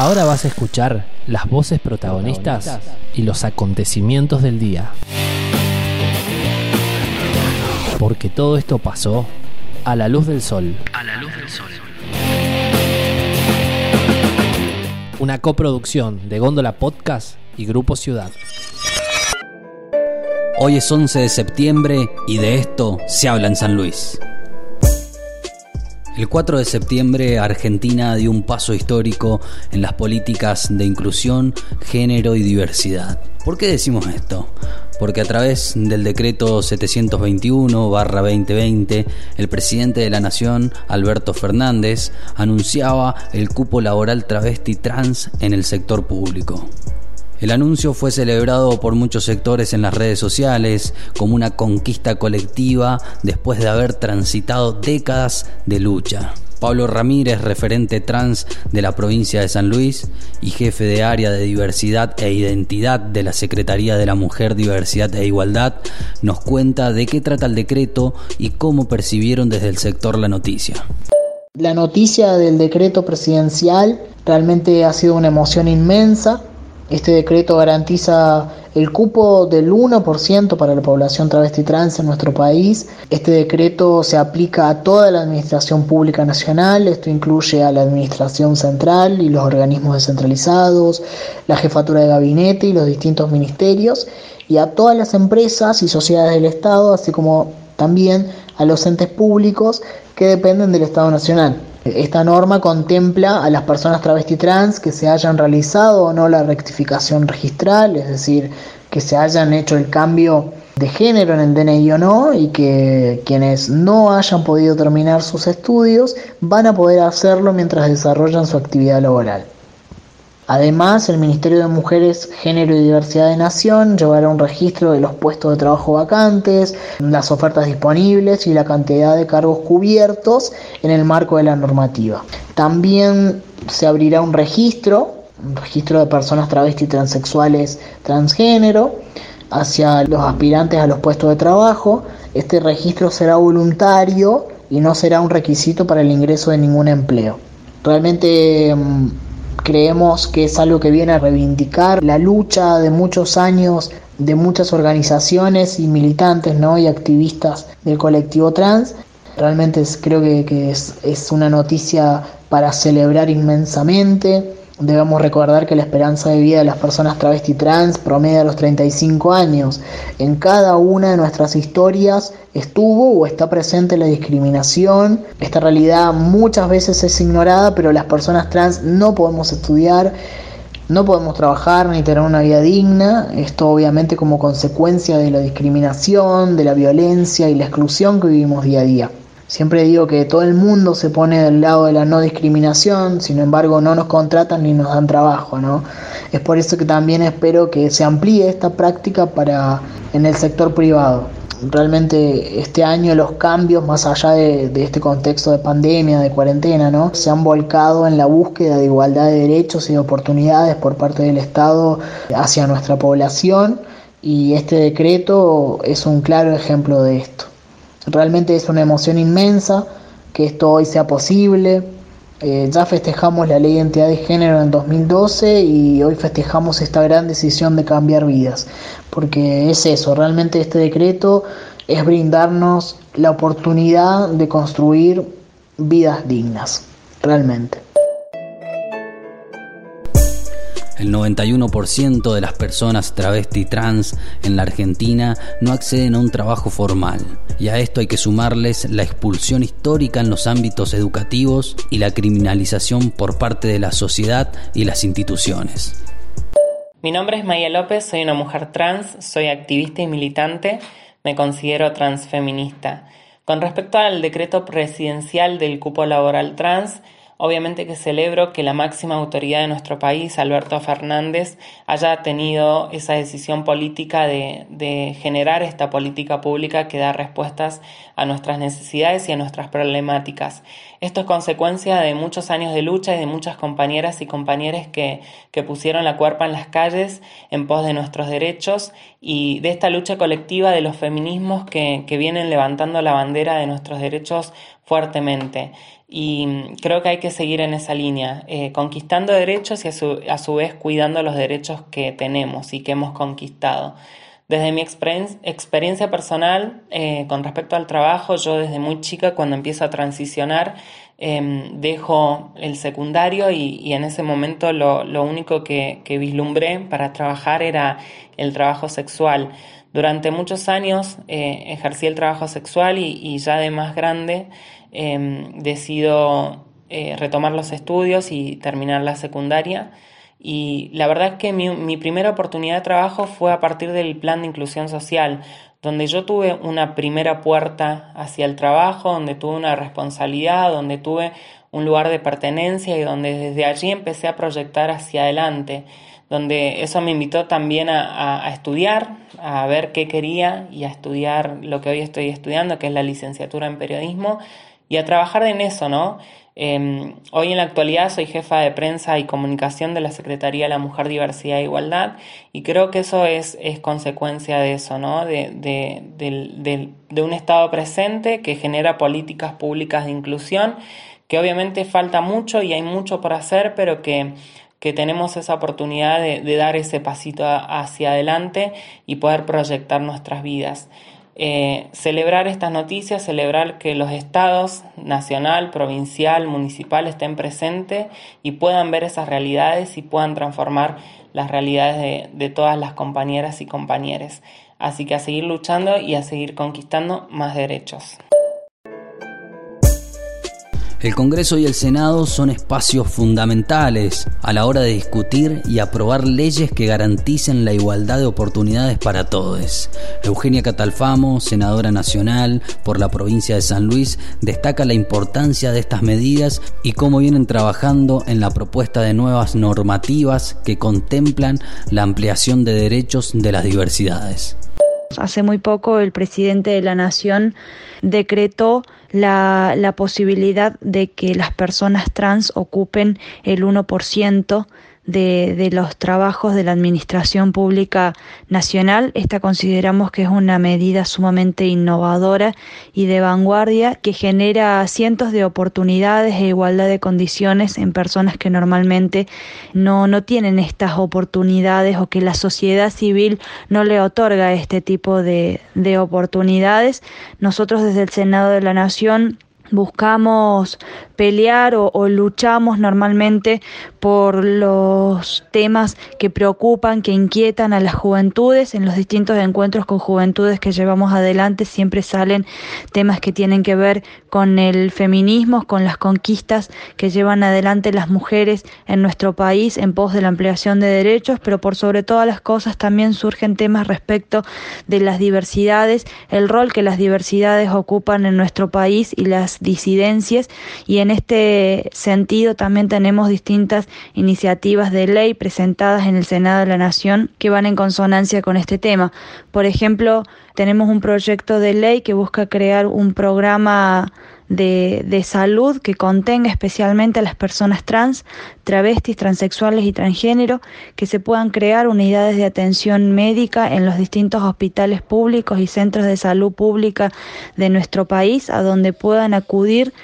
Ahora vas a escuchar las voces protagonistas y los acontecimientos del día. Porque todo esto pasó a la luz del sol. A la luz del sol. Una coproducción de Góndola Podcast y Grupo Ciudad. Hoy es 11 de septiembre y de esto se habla en San Luis. El 4 de septiembre Argentina dio un paso histórico en las políticas de inclusión, género y diversidad. ¿Por qué decimos esto? Porque a través del decreto 721-2020, el presidente de la Nación, Alberto Fernández, anunciaba el cupo laboral travesti trans en el sector público. El anuncio fue celebrado por muchos sectores en las redes sociales como una conquista colectiva después de haber transitado décadas de lucha. Pablo Ramírez, referente trans de la provincia de San Luis y jefe de área de diversidad e identidad de la Secretaría de la Mujer, Diversidad e Igualdad, nos cuenta de qué trata el decreto y cómo percibieron desde el sector la noticia. La noticia del decreto presidencial realmente ha sido una emoción inmensa este decreto garantiza el cupo del 1% para la población travesti trans en nuestro país. Este decreto se aplica a toda la administración pública nacional. Esto incluye a la administración central y los organismos descentralizados, la jefatura de gabinete y los distintos ministerios, y a todas las empresas y sociedades del Estado, así como también a los entes públicos que dependen del Estado Nacional. Esta norma contempla a las personas travesti trans que se hayan realizado o no la rectificación registral, es decir, que se hayan hecho el cambio de género en el DNI o no, y que quienes no hayan podido terminar sus estudios van a poder hacerlo mientras desarrollan su actividad laboral. Además, el Ministerio de Mujeres, Género y Diversidad de Nación llevará un registro de los puestos de trabajo vacantes, las ofertas disponibles y la cantidad de cargos cubiertos en el marco de la normativa. También se abrirá un registro, un registro de personas travestis transexuales transgénero hacia los aspirantes a los puestos de trabajo. Este registro será voluntario y no será un requisito para el ingreso de ningún empleo. Realmente mm, Creemos que es algo que viene a reivindicar la lucha de muchos años de muchas organizaciones y militantes ¿no? y activistas del colectivo trans. Realmente creo que, es, es una noticia para celebrar inmensamente. Debemos recordar que la esperanza de vida de las personas travesti trans promedia los 35 años. En cada una de nuestras historias estuvo o está presente la discriminación. Esta realidad muchas veces es ignorada, pero las personas trans no podemos estudiar, no podemos trabajar ni tener una vida digna. Esto obviamente como consecuencia de la discriminación, de la violencia y la exclusión que vivimos día a día. Siempre digo que todo el mundo se pone del lado de la no discriminación, sin embargo no nos contratan ni nos dan trabajo, ¿no? Es por eso que también espero que se amplíe esta práctica para en el sector privado. Realmente este año los cambios, más allá de, este contexto de pandemia, de cuarentena, ¿no? se han volcado en la búsqueda de igualdad de derechos y de oportunidades por parte del Estado hacia nuestra población y este decreto es un claro ejemplo de esto. Realmente es una emoción inmensa que esto hoy sea posible. Eh, ya festejamos la ley de identidad de género en 2012 y hoy festejamos esta gran decisión de cambiar vidas. Porque es eso, realmente este decreto es brindarnos la oportunidad de construir vidas dignas, realmente. El 91% de las personas travesti trans en la Argentina no acceden a un trabajo formal. Y a esto hay que sumarles la expulsión histórica en los ámbitos educativos y la criminalización por parte de la sociedad y las instituciones. Mi nombre es Maya López, soy una mujer trans, soy activista y militante, me considero transfeminista. Con respecto al decreto presidencial del cupo laboral trans, Obviamente que celebro que la máxima autoridad de nuestro país, Alberto Fernández, haya tenido esa decisión política de, generar esta política pública que da respuestas a nuestras necesidades y a nuestras problemáticas. Esto es consecuencia de muchos años de lucha y de muchas compañeras y compañeros que, pusieron la cuerpa en las calles en pos de nuestros derechos y de esta lucha colectiva de los feminismos que, que vienen levantando la bandera de nuestros derechos fuertemente. Y creo que hay que que seguir en esa línea, eh, conquistando derechos y a su, a su, vez cuidando los derechos que tenemos y que hemos conquistado. Desde mi experiencia personal eh, con respecto al trabajo, yo desde muy chica cuando empiezo a transicionar, em, dejo el secundario y, en ese momento lo, único que, vislumbré para trabajar era el trabajo sexual. Durante muchos años eh, ejercí el trabajo sexual y, ya de más grande em, decido eh, retomar los estudios y terminar la secundaria. Y la verdad es que mi, primera oportunidad de trabajo fue a partir del plan de inclusión social, donde yo tuve una primera puerta hacia el trabajo, donde tuve una responsabilidad, donde tuve un lugar de pertenencia y donde desde allí empecé a proyectar hacia adelante, donde eso me invitó también a, a estudiar, a ver qué quería y a estudiar lo que hoy estoy estudiando, que es la licenciatura en periodismo, y a trabajar en eso, ¿no? Em, hoy en la actualidad soy jefa de prensa y comunicación de la Secretaría de la Mujer, Diversidad e Igualdad y creo que eso es, es consecuencia de eso, ¿no? De, un Estado presente que genera políticas públicas de inclusión, que obviamente falta mucho y hay mucho por hacer, pero que tenemos esa oportunidad de, dar ese pasito hacia adelante y poder proyectar nuestras vidas. Eh, celebrar estas noticias, celebrar que los estados, nacional, provincial, municipal, estén presentes y puedan ver esas realidades y puedan transformar las realidades de, de todas las compañeras y compañeros. Así que a seguir luchando y a seguir conquistando más derechos. El Congreso y el Senado son espacios fundamentales a la hora de discutir y aprobar leyes que garanticen la igualdad de oportunidades para todos. Eugenia Catalfamo, senadora nacional por la provincia de San Luis, destaca la importancia de estas medidas y cómo vienen trabajando en la propuesta de nuevas normativas que contemplan la ampliación de derechos de las diversidades. Hace muy poco el presidente de la Nación decretó la, la posibilidad de que las personas trans ocupen el 1% de, los trabajos de la Administración Pública Nacional. Esta consideramos que es una medida sumamente innovadora y de vanguardia que genera cientos de oportunidades e igualdad de condiciones en personas que normalmente no, no tienen estas oportunidades o que la sociedad civil no le otorga este tipo de, de oportunidades. Nosotros desde el Senado de la Nación buscamos pelear o, luchamos normalmente por los temas que preocupan, que inquietan a las juventudes. En los distintos encuentros con juventudes que llevamos adelante siempre salen temas que tienen que ver con el feminismo, con las conquistas que llevan adelante las mujeres en nuestro país en pos de la ampliación de derechos, pero por sobre todas las cosas también surgen temas respecto de las diversidades, el rol que las diversidades ocupan en nuestro país y las disidencias y en este sentido también tenemos distintas iniciativas de ley presentadas en el Senado de la Nación que van en consonancia con este tema. Por ejemplo, tenemos un proyecto de ley que busca crear un programa de, de, salud que contenga especialmente a las personas trans, travestis, transexuales y transgénero, que se puedan crear unidades de atención médica en los distintos hospitales públicos y centros de salud pública de nuestro país, a donde puedan acudir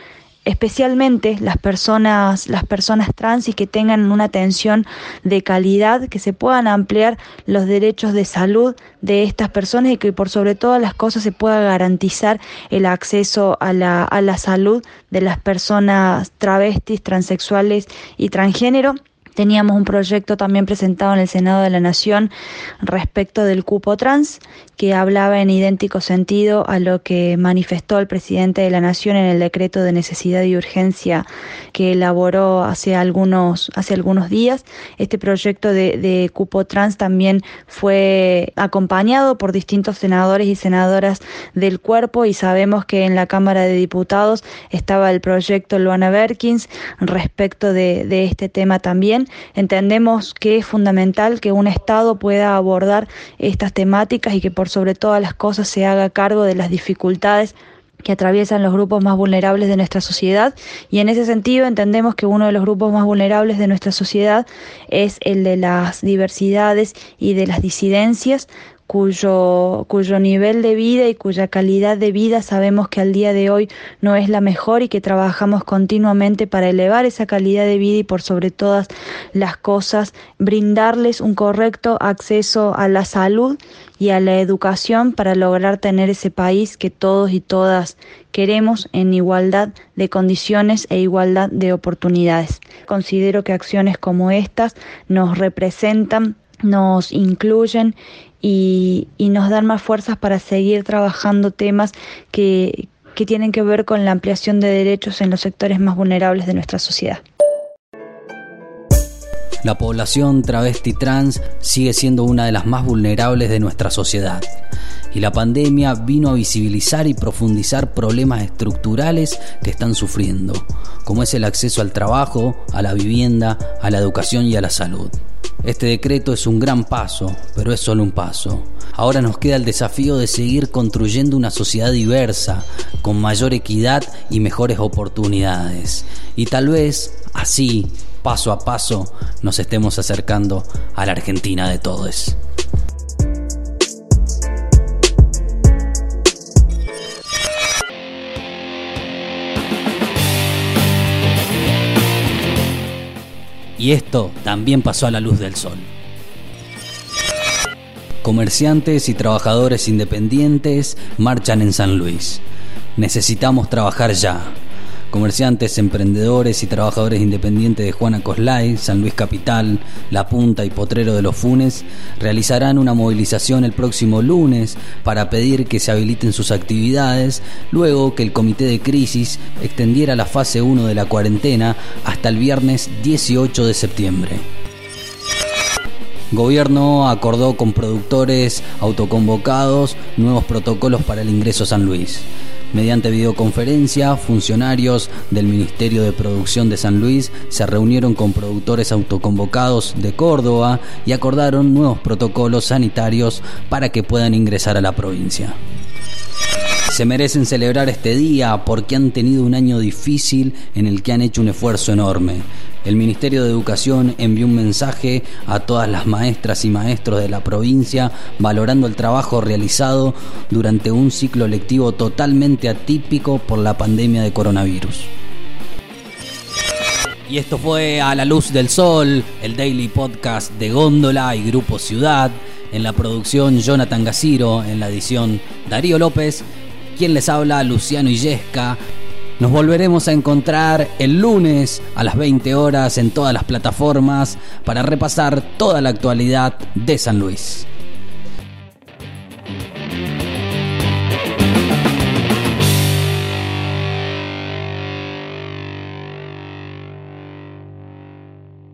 especialmente las personas, las personas trans y que tengan una atención de calidad, que se puedan ampliar los derechos de salud de estas personas y que por sobre todas las cosas se pueda garantizar el acceso a la, a la salud de las personas travestis, transexuales y transgénero. Teníamos un proyecto también presentado en el Senado de la Nación respecto del cupo trans, que hablaba en idéntico sentido a lo que manifestó el presidente de la Nación en el decreto de necesidad y urgencia que elaboró hace algunos, hace algunos días. Este proyecto de, cupo trans también fue acompañado por distintos senadores y senadoras del cuerpo y sabemos que en la Cámara de Diputados estaba el proyecto Luana Berkins respecto de este tema también entendemos que es fundamental que un Estado pueda abordar estas temáticas y que por sobre todas las cosas se haga cargo de las dificultades que atraviesan los grupos más vulnerables de nuestra sociedad. Y en ese sentido entendemos que uno de los grupos más vulnerables de nuestra sociedad es el de las diversidades y de las disidencias cuyo, cuyo nivel de vida y cuya calidad de vida sabemos que al día de hoy no es la mejor y que trabajamos continuamente para elevar esa calidad de vida y por sobre todas las cosas brindarles un correcto acceso a la salud y a la educación para lograr tener ese país que todos y todas queremos en igualdad de condiciones e igualdad de oportunidades. Considero que acciones como estas nos representan nos incluyen y, nos dan más fuerzas para seguir trabajando temas que, que tienen que ver con la ampliación de derechos en los sectores más vulnerables de nuestra sociedad. La población travesti trans sigue siendo una de las más vulnerables de nuestra sociedad y la pandemia vino a visibilizar y profundizar problemas estructurales que están sufriendo, como es el acceso al trabajo, a la vivienda, a la educación y a la salud. Este decreto es un gran paso, pero es solo un paso. Ahora nos queda el desafío de seguir construyendo una sociedad diversa, con mayor equidad y mejores oportunidades. Y tal vez así, paso a paso, nos estemos acercando a la Argentina de todos. Y esto también pasó a la luz del sol. Comerciantes y trabajadores independientes marchan en San Luis. Necesitamos trabajar ya Comerciantes, emprendedores y trabajadores independientes de Juana Coslay, San Luis Capital, La Punta y Potrero de los Funes realizarán una movilización el próximo lunes para pedir que se habiliten sus actividades luego que el Comité de Crisis extendiera la fase 1 de la cuarentena hasta el viernes 18 de septiembre. Gobierno acordó con productores autoconvocados nuevos protocolos para el ingreso a San Luis. Mediante videoconferencia, funcionarios del Ministerio de Producción de San Luis se reunieron con productores autoconvocados de Córdoba y acordaron nuevos protocolos sanitarios para que puedan ingresar a la provincia. Se merecen celebrar este día porque han tenido un año difícil en el que han hecho un esfuerzo enorme. El Ministerio de Educación envió un mensaje a todas las maestras y maestros de la provincia valorando el trabajo realizado durante un ciclo lectivo totalmente atípico por la pandemia de coronavirus. Y esto fue A la Luz del Sol, el daily podcast de Góndola y Grupo Ciudad. En la producción Jonathan Gaciro, en la edición Darío López quien les habla, Luciano Illesca. Nos volveremos a encontrar el lunes a las 20 horas en todas las plataformas para repasar toda la actualidad de San Luis.